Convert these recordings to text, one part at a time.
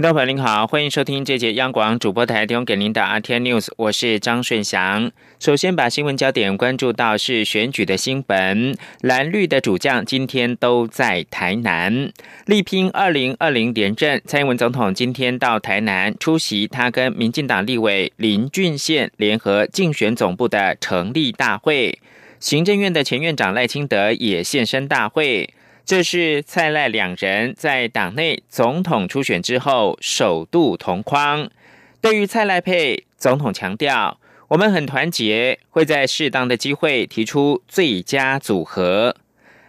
听众朋友您好，欢迎收听这节央广主播台提供给您的 RT News，我是张顺祥。首先把新闻焦点关注到是选举的新闻，蓝绿的主将今天都在台南力拼二零二零连任。蔡英文总统今天到台南出席他跟民进党立委林俊宪联合竞选总部的成立大会，行政院的前院长赖清德也现身大会。这是蔡赖两人在党内总统初选之后首度同框。对于蔡赖配，总统强调，我们很团结，会在适当的机会提出最佳组合。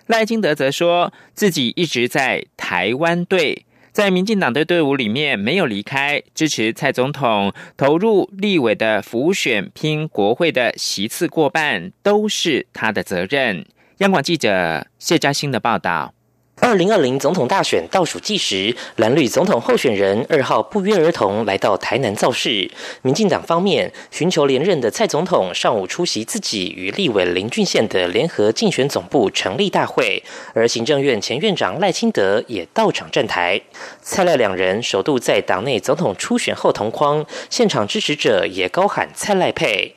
赖金德则说自己一直在台湾队，在民进党的队伍里面没有离开，支持蔡总统投入立委的辅选拼国会的席次过半，都是他的责任。央广记者谢嘉欣的报道。二零二零总统大选倒数计时，蓝绿总统候选人二号不约而同来到台南造势。民进党方面寻求连任的蔡总统上午出席自己与立委林俊宪的联合竞选总部成立大会，而行政院前院长赖清德也到场站台。蔡赖两人首度在党内总统初选后同框，现场支持者也高喊蔡赖配。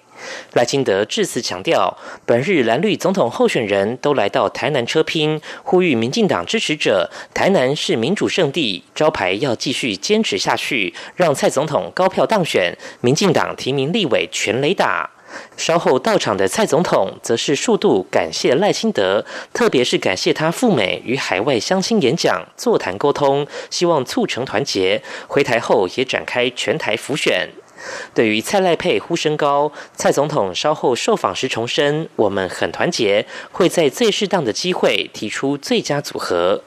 赖清德致辞强调，本日蓝绿总统候选人都来到台南车拼，呼吁民进党支持者，台南是民主圣地，招牌要继续坚持下去，让蔡总统高票当选，民进党提名立委全雷打。稍后到场的蔡总统则是数度感谢赖清德，特别是感谢他赴美与海外乡亲演讲、座谈沟通，希望促成团结。回台后也展开全台辅选。对于蔡赖佩呼声高，蔡总统稍后受访时重申：“我们很团结，会在最适当的机会提出最佳组合。”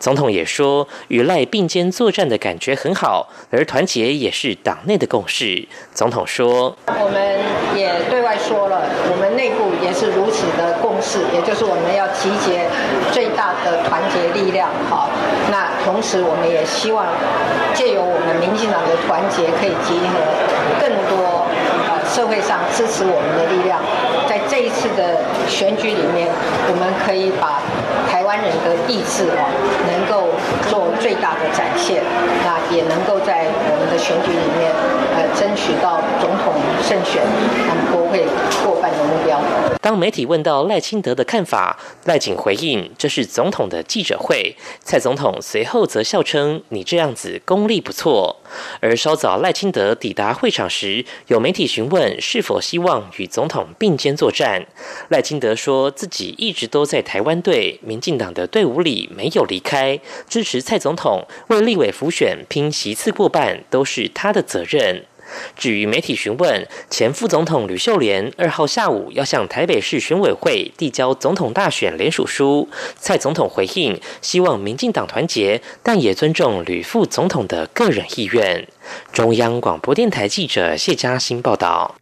总统也说：“与赖并肩作战的感觉很好，而团结也是党内的共识。”总统说：“我们也说了，我们内部也是如此的共识，也就是我们要集结最大的团结力量。好，那同时我们也希望借由我们民进党的团结，可以集合更多社会上支持我们的力量，在这一次的选举里面，我们可以把。”台湾人的意志哦，能够做最大的展现，那也能够在我们的选举里面，呃，争取到总统胜选，会过半的目标。当媒体问到赖清德的看法，赖景回应：“这是总统的记者会。”蔡总统随后则笑称：“你这样子功力不错。”而稍早赖清德抵达会场时，有媒体询问是否希望与总统并肩作战，赖清德说自己一直都在台湾队民进党的队伍里没有离开，支持蔡总统为立委辅选拼席次过半都是他的责任。至于媒体询问前副总统吕秀莲二号下午要向台北市选委会递交总统大选联署书，蔡总统回应希望民进党团结，但也尊重吕副总统的个人意愿。中央广播电台记者谢嘉欣报道。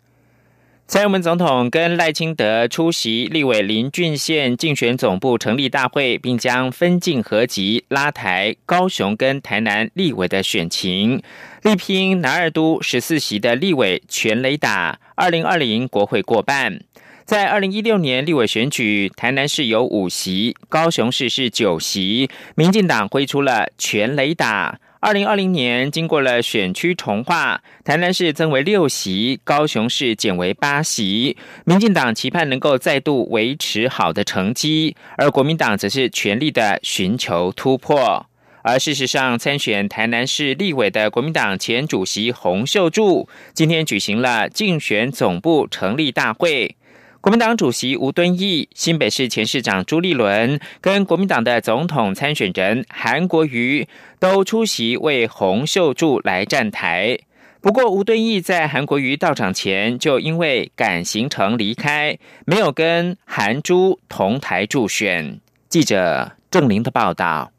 蔡英文总统跟赖清德出席立委林俊宪竞选总部成立大会，并将分进合集拉台高雄跟台南立委的选情，力拼南二都十四席的立委全雷打，二零二零国会过半。在二零一六年立委选举，台南市有五席，高雄市是九席，民进党挥出了全雷打。二零二零年，经过了选区重划，台南市增为六席，高雄市减为八席。民进党期盼能够再度维持好的成绩，而国民党则是全力的寻求突破。而事实上，参选台南市立委的国民党前主席洪秀柱，今天举行了竞选总部成立大会。国民党主席吴敦义、新北市前市长朱立伦跟国民党的总统参选人韩国瑜都出席为洪秀柱来站台。不过，吴敦义在韩国瑜到场前就因为赶行程离开，没有跟韩朱同台助选。记者郑玲的报道。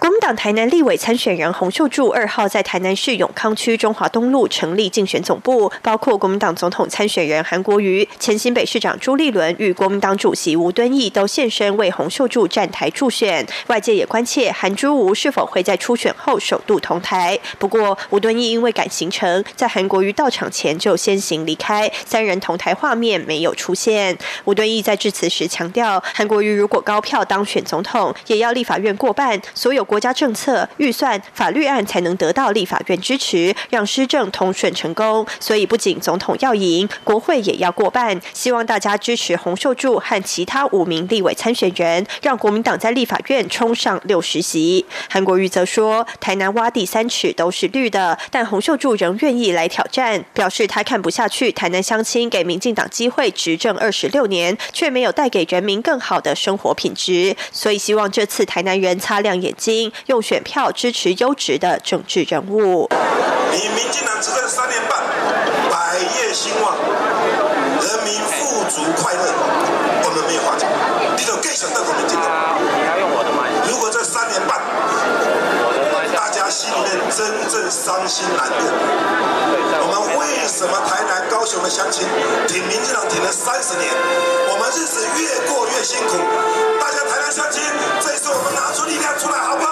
国民党台南立委参选人洪秀柱二号在台南市永康区中华东路成立竞选总部，包括国民党总统参选人韩国瑜、前新北市长朱立伦与国民党主席吴敦义都现身为洪秀柱站台助选。外界也关切韩朱吴是否会在初选后首度同台。不过吴敦义因为赶行程，在韩国瑜到场前就先行离开，三人同台画面没有出现。吴敦义在致辞时强调，韩国瑜如果高票当选总统，也要立法院过半，所有。国家政策、预算、法律案才能得到立法院支持，让施政通顺成功。所以，不仅总统要赢，国会也要过半。希望大家支持洪秀柱和其他五名立委参选人，让国民党在立法院冲上六十席。韩国瑜则说：“台南挖地三尺都是绿的，但洪秀柱仍愿意来挑战，表示他看不下去台南乡亲给民进党机会执政二十六年，却没有带给人民更好的生活品质，所以希望这次台南人擦亮眼睛。”用选票支持优质的政治人物。你民进党执政三年半，百业兴旺，人民富足快乐，我们没有话讲。你就更想到我们进党。如果这三年半，大家心里面真正伤心难过，我们为什么台南、高雄的乡亲挺民进党挺了三十年，我们日子越过越辛苦？大家台南乡亲，这一次我们拿出力量出来，好不好？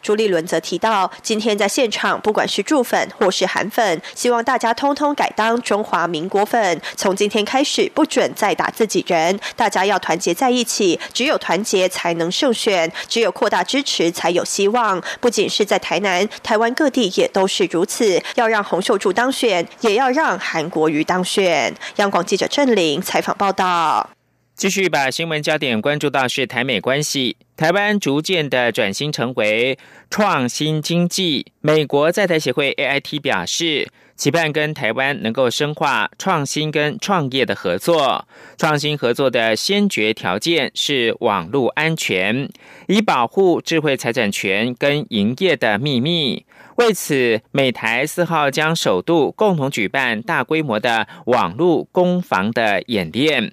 朱立伦则提到，今天在现场，不管是驻粉或是韩粉，希望大家通通改当中华民国粉。从今天开始，不准再打自己人，大家要团结在一起，只有团结才能胜选，只有扩大支持才有希望。不仅是在台南，台湾各地也都是如此。要让洪秀柱当选，也要让韩国瑜当选。央广记者郑玲采访报道。继续把新闻焦点关注到是台美关系，台湾逐渐的转型成为创新经济。美国在台协会 AIT 表示，期盼跟台湾能够深化创新跟创业的合作。创新合作的先决条件是网络安全，以保护智慧财产权跟营业的秘密。为此，美台四号将首度共同举办大规模的网络攻防的演练。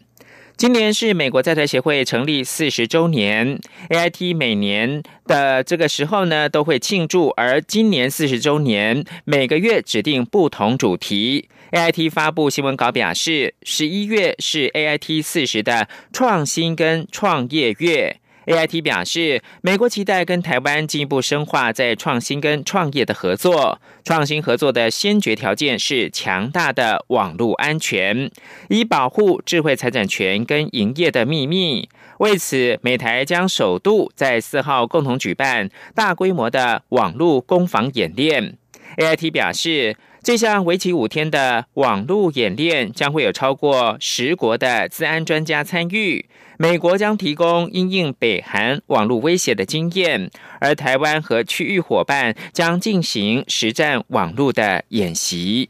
今年是美国在台协会成立四十周年，AIT 每年的这个时候呢都会庆祝，而今年四十周年，每个月指定不同主题。AIT 发布新闻稿表示，十一月是 AIT 四十的创新跟创业月。AIT 表示，美国期待跟台湾进一步深化在创新跟创业的合作。创新合作的先决条件是强大的网络安全，以保护智慧财产权跟营业的秘密。为此，美台将首度在四号共同举办大规模的网络攻防演练。AIT 表示。这项为期五天的网络演练将会有超过十国的治安专家参与。美国将提供因应北韩网络威胁的经验，而台湾和区域伙伴将进行实战网络的演习。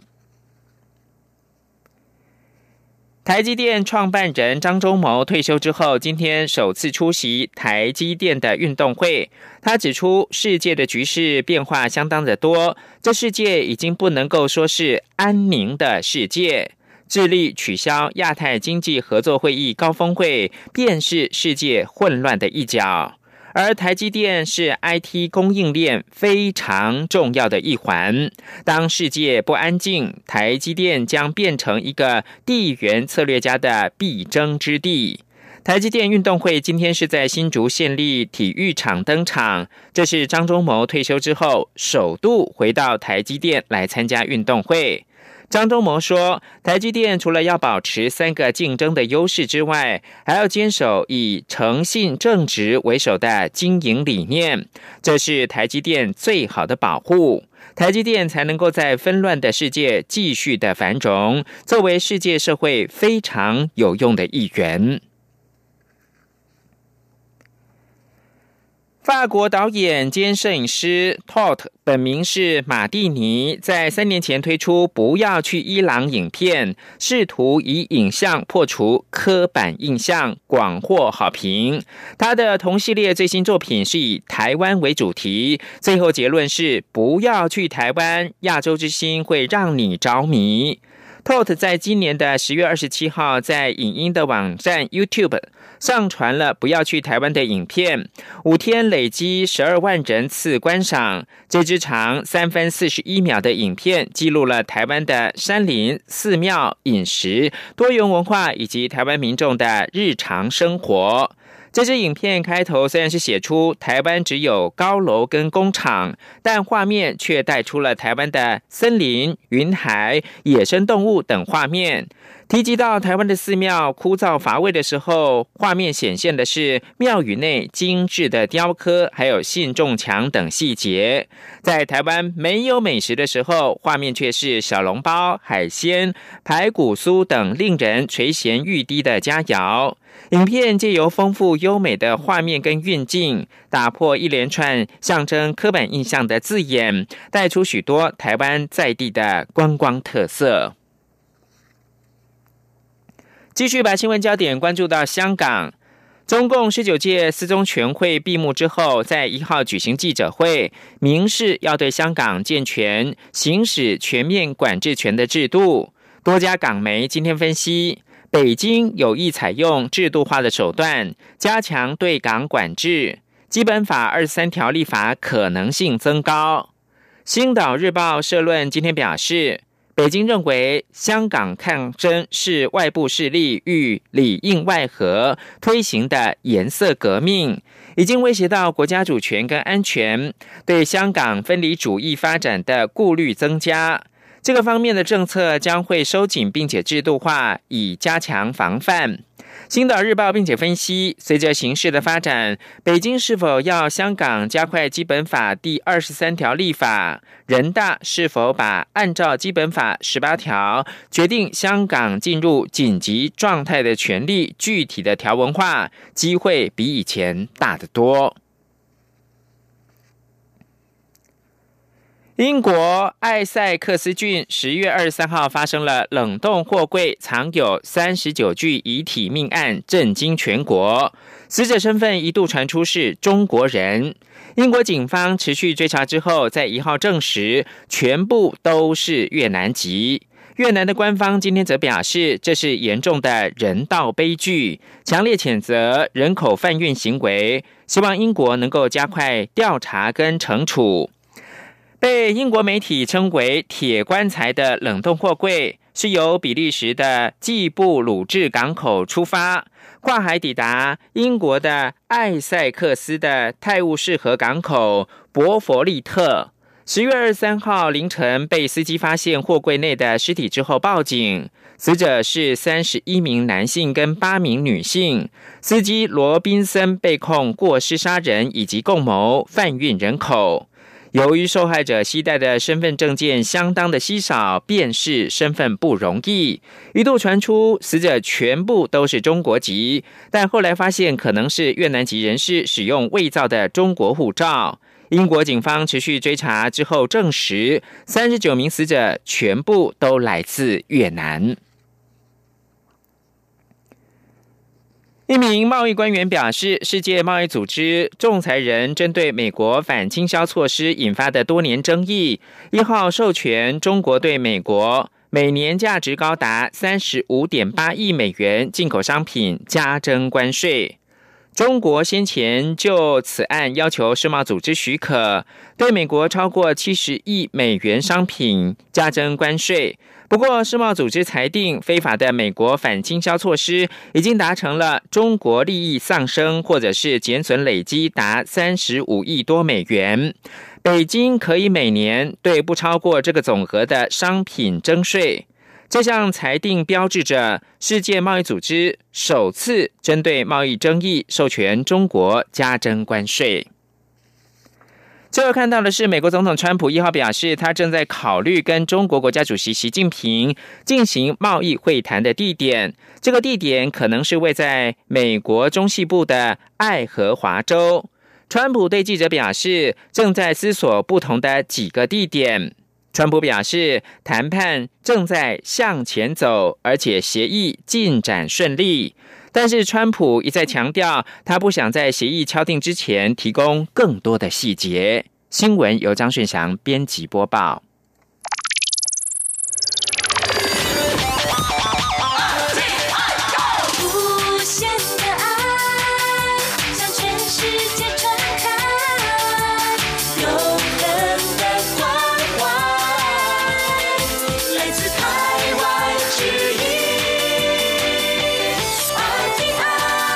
台积电创办人张忠谋退休之后，今天首次出席台积电的运动会。他指出，世界的局势变化相当的多，这世界已经不能够说是安宁的世界。致力取消亚太经济合作会议高峰会，便是世界混乱的一角。而台积电是 IT 供应链非常重要的一环。当世界不安静，台积电将变成一个地缘策略家的必争之地。台积电运动会今天是在新竹县立体育场登场，这是张忠谋退休之后首度回到台积电来参加运动会。张忠谋说：“台积电除了要保持三个竞争的优势之外，还要坚守以诚信正直为首的经营理念，这是台积电最好的保护。台积电才能够在纷乱的世界继续的繁荣，作为世界社会非常有用的一员。”法国导演兼摄影师 Tot 本名是马蒂尼，在三年前推出《不要去伊朗》影片，试图以影像破除刻板印象，广获好评。他的同系列最新作品是以台湾为主题，最后结论是不要去台湾，亚洲之星会让你着迷。Tot 在今年的十月二十七号，在影音的网站 YouTube。上传了不要去台湾的影片，五天累积十二万人次观赏。这支长三分四十一秒的影片，记录了台湾的山林、寺庙、饮食、多元文化以及台湾民众的日常生活。这支影片开头虽然是写出台湾只有高楼跟工厂，但画面却带出了台湾的森林、云海、野生动物等画面。提及到台湾的寺庙枯燥乏味的时候，画面显现的是庙宇内精致的雕刻，还有信众墙等细节。在台湾没有美食的时候，画面却是小笼包、海鲜、排骨酥等令人垂涎欲滴的佳肴。影片借由丰富优美的画面跟运镜，打破一连串象征刻板印象的字眼，带出许多台湾在地的观光特色。继续把新闻焦点关注到香港，中共十九届四中全会闭幕之后，在一号举行记者会，明示要对香港健全行使全面管制权的制度。多家港媒今天分析。北京有意采用制度化的手段加强对港管制，基本法二十三条立法可能性增高。星岛日报社论今天表示，北京认为香港抗争是外部势力欲里应外合推行的颜色革命，已经威胁到国家主权跟安全，对香港分离主义发展的顾虑增加。这个方面的政策将会收紧并且制度化，以加强防范。青岛日报并且分析，随着形势的发展，北京是否要香港加快基本法第二十三条立法？人大是否把按照基本法十八条决定香港进入紧急状态的权利具体的条文化？机会比以前大得多。英国艾塞克斯郡十月二十三号发生了冷冻货柜藏有三十九具遗体命案，震惊全国。死者身份一度传出是中国人。英国警方持续追查之后，在一号证实全部都是越南籍。越南的官方今天则表示，这是严重的人道悲剧，强烈谴责人口贩运行为，希望英国能够加快调查跟惩处。被英国媒体称为“铁棺材”的冷冻货柜，是由比利时的季布鲁治港口出发，跨海抵达英国的艾塞克斯的泰晤士河港口博佛利特。十月二十三号凌晨，被司机发现货柜内的尸体之后报警，死者是三十一名男性跟八名女性，司机罗宾森被控过失杀人以及共谋贩运人口。由于受害者携带的身份证件相当的稀少，辨识身份不容易，一度传出死者全部都是中国籍，但后来发现可能是越南籍人士使用伪造的中国护照。英国警方持续追查之后，证实三十九名死者全部都来自越南。一名贸易官员表示，世界贸易组织仲裁人针对美国反倾销措施引发的多年争议，一号授权中国对美国每年价值高达三十五点八亿美元进口商品加征关税。中国先前就此案要求世贸组织许可，对美国超过七十亿美元商品加征关税。不过，世贸组织裁定，非法的美国反倾销措施已经达成了中国利益丧生，或者是减损累积达三十五亿多美元。北京可以每年对不超过这个总额的商品征税。这项裁定标志着世界贸易组织首次针对贸易争议授权中国加征关税。最后看到的是，美国总统川普一号表示，他正在考虑跟中国国家主席习近平进行贸易会谈的地点。这个地点可能是位在美国中西部的爱荷华州。川普对记者表示，正在思索不同的几个地点。川普表示，谈判正在向前走，而且协议进展顺利。但是，川普一再强调，他不想在协议敲定之前提供更多的细节。新闻由张顺祥编辑播报。